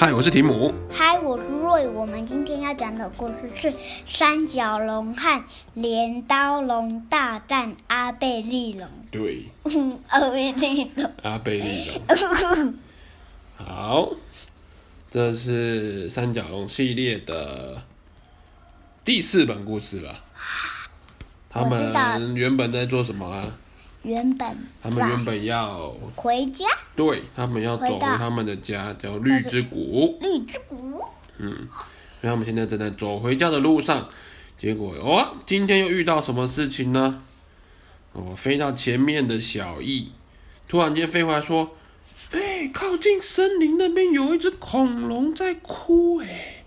嗨，我是提姆。嗨，我是瑞。我们今天要讲的故事是《三角龙和镰刀龙大战阿贝利龙》。对，阿贝利龙。阿贝利龙。好，这是三角龙系列的第四本故事了。他们原本在做什么啊？原本他们原本要回家，对，他们要走回他们的家，叫绿之谷。绿之谷，嗯，所以他们现在正在走回家的路上，结果哦，今天又遇到什么事情呢？哦，飞到前面的小翼突然间飞回来说：“哎，靠近森林那边有一只恐龙在哭。”哎，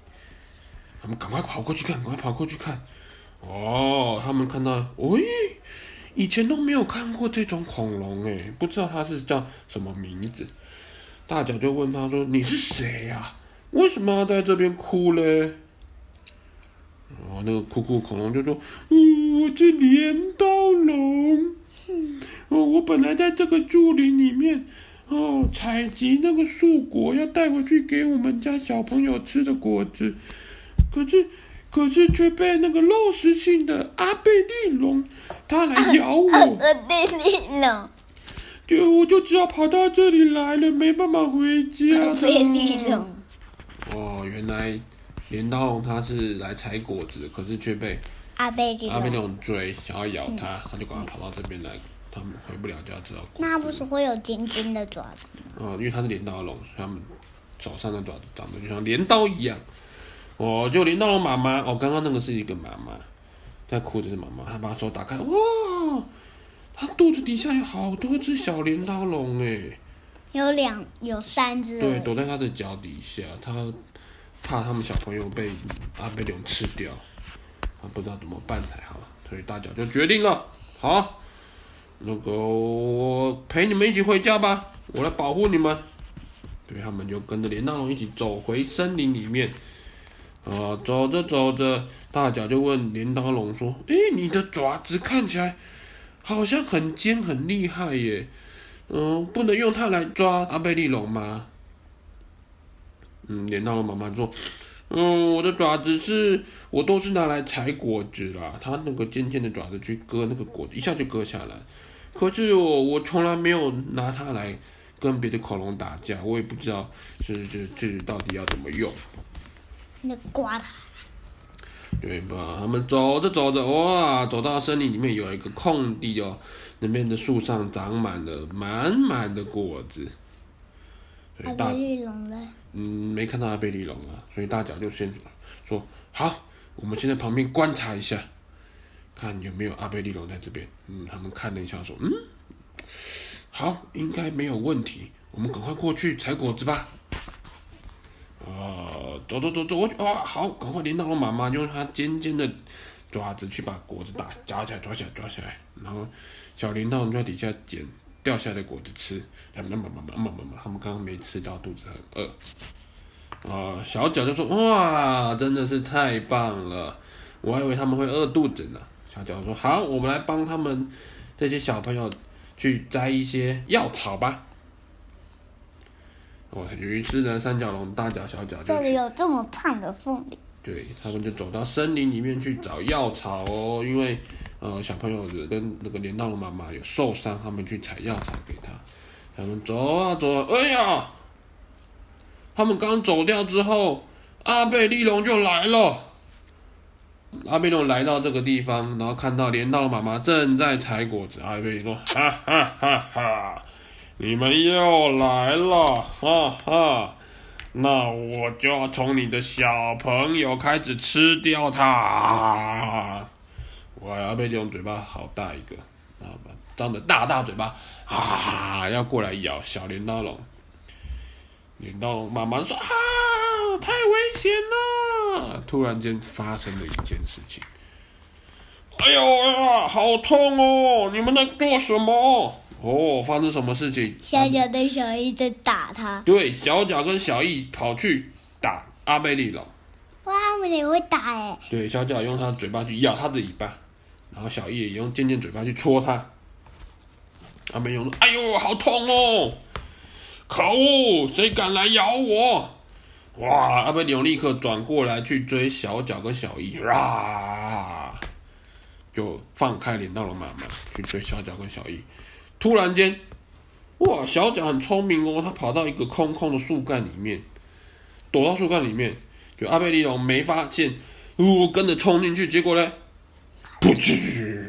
他们赶快跑过去看，赶快跑过去看。哦，他们看到，喂。以前都没有看过这种恐龙诶，不知道它是叫什么名字。大脚就问他说：“你是谁呀？为什么要在这边哭嘞？”然后那个哭哭恐龙就说：“嗯，我是镰刀龙。哦，我本来在这个树林里面哦，采集那个树果，要带回去给我们家小朋友吃的果子，可是。”可是却被那个肉食性的阿贝利龙，它来咬我。阿贝利龙，对，我就只好跑到这里来了，没办法回家。阿贝利龙。哦，原来镰刀龙它是来采果子，可是却被阿贝利阿贝利龙追，想要咬它，它、嗯、就赶快跑到这边来。他们回不了家，知道。那不是会有尖尖的爪子？哦，因为它是镰刀龙，它们手上的爪子长得就像镰刀一样。哦，就连刀龙妈妈哦，刚刚那个是一个妈妈，在哭的是妈妈，她把手打开，哇，她肚子底下有好多只小镰刀龙哎，有两有三只，对，躲在她的脚底下，她怕他们小朋友被阿贝龙吃掉，她不知道怎么办才好，所以大脚就决定了，好，那个我陪你们一起回家吧，我来保护你们，所以他们就跟着镰刀龙一起走回森林里面。啊，走着走着，大脚就问镰刀龙说：“哎，你的爪子看起来好像很尖很厉害耶，嗯，不能用它来抓阿贝利龙吗？”嗯，镰刀龙妈妈说：“嗯，我的爪子是，我都是拿来采果子啦，它那个尖尖的爪子去割那个果子，一下就割下来。可是我我从来没有拿它来跟别的恐龙打架，我也不知道是这这到底要怎么用。”你刮它，对吧？他们走着走着，哇，走到森林里面有一个空地哦，那边的树上长满了满满的果子。阿贝利龙呢？嗯，没看到阿贝利龙啊，所以大脚就先说：“好，我们先在旁边观察一下，看有没有阿贝利龙在这边。”嗯，他们看了一下，说：“嗯，好，应该没有问题，我们赶快过去采果子吧。”走走走走，我啊好，赶快镰刀龙妈妈用它尖尖的爪子去把果子打夹起来，抓起来，抓起来，然后小铃铛在底下捡掉下来的果子吃。他们刚刚没吃到，肚子很饿。啊，小脚就说：“哇，真的是太棒了，我还以为他们会饿肚子呢。”小脚说：“好，我们来帮他们这些小朋友去摘一些药草吧。”哦，于是呢，三角龙大脚小脚这里有这么胖的凤梨。对，他们就走到森林里面去找药草哦，因为呃小朋友跟那个镰刀龙妈妈有受伤，他们去采药草给他。他们走啊走啊，哎呀，他们刚走掉之后，阿贝利龙就来了。阿贝利龙来到这个地方，然后看到镰刀龙妈妈正在采果子，阿贝利龙说：哈哈哈哈。你们又来了，哈哈！那我就要从你的小朋友开始吃掉它。我要被这种嘴巴好大一个，啊，张着大大嘴巴，啊，要过来咬小镰刀龙。镰刀龙妈妈说：“啊，太危险了！”突然间发生了一件事情。哎呦哎呀，好痛哦！你们在做什么？哦，发生什么事情？小脚跟小易在打他。对，小脚跟小易跑去打阿贝利龙。哇，他们也会打哎。对，小脚用他的嘴巴去咬他的尾巴，然后小易也用尖尖嘴巴去戳他。阿贝利龙说：“哎呦，好痛哦！可恶，谁敢来咬我？哇！阿贝利龙立刻转过来去追小脚跟小易，啊！就放开连到龙妈妈去追小脚跟小易。突然间，哇！小角很聪明哦，他跑到一个空空的树干里面，躲到树干里面。就阿贝利龙没发现，呜，跟着冲进去，结果呢，噗嗤！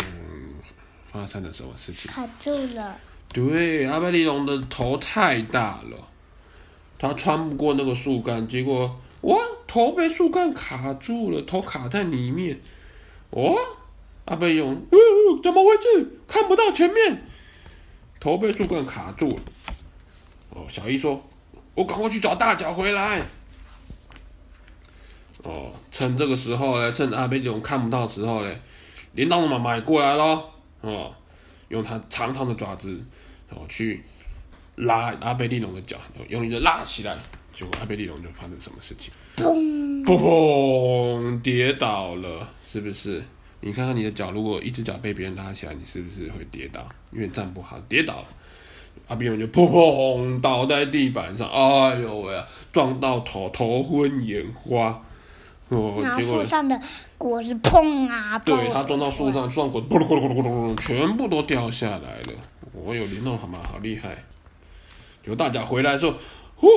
发生了什么事情？卡住了。对，阿贝利龙的头太大了，他穿不过那个树干，结果哇，头被树干卡住了，头卡在里面。哇，阿贝里龙，呃，怎么回事？看不到前面，头被树干卡住了。哦，小易说：“我赶快去找大脚回来。”哦，趁这个时候呢，趁阿贝利龙看不到的时候呢，连到龙妈妈也过来了。哦，用它长长的爪子，然后去拉阿贝利龙的脚，用力的拉起来，结果阿贝利龙就发生什么事情？砰砰砰，跌倒了，是不是？你看看你的脚，如果一只脚被别人拉起来，你是不是会跌倒？因为站不好，跌倒了。阿贝利龙就砰砰倒在地板上，哎呦喂啊，撞到头，头昏眼花。哦，然后树上的果子砰啊！对，他撞到树上，树上果咕噜咕噜咕噜咕噜，全部都掉下来了。我有连到好吗？好厉害！有大家回来的时候，呼，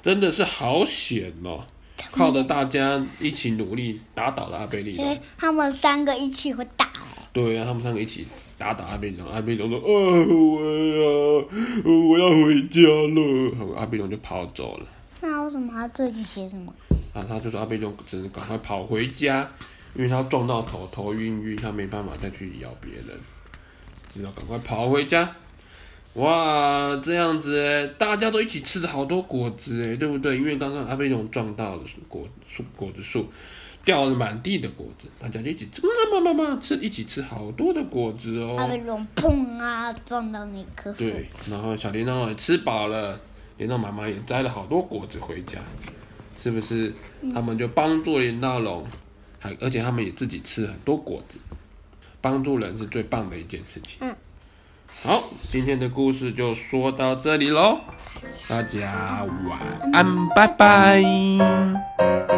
真的是好险哦！靠着大家一起努力打倒了阿贝利龙。他们三个一起会打。对啊，他们三个一起打倒阿贝利龙。阿贝利龙说：“哦，我要，我要回家了。”阿贝利龙就跑走了。那为什么他这里写什么？啊，他就说阿贝龙只能赶快跑回家，因为他撞到头，头晕晕，他没办法再去咬别人，只要赶快跑回家。哇，这样子，大家都一起吃了好多果子诶，对不对？因为刚刚阿飞龙撞到了果树，果子树掉了满地的果子，大家就一起吃，妈妈妈妈吃，一起吃好多的果子哦。阿飞龙砰啊，撞到那棵。对，然后小铃铛也吃饱了，连到妈妈也摘了好多果子回家。是不是？他们就帮助林大龙，还而且他们也自己吃很多果子，帮助人是最棒的一件事情。嗯，好，今天的故事就说到这里喽，大家晚安，拜拜。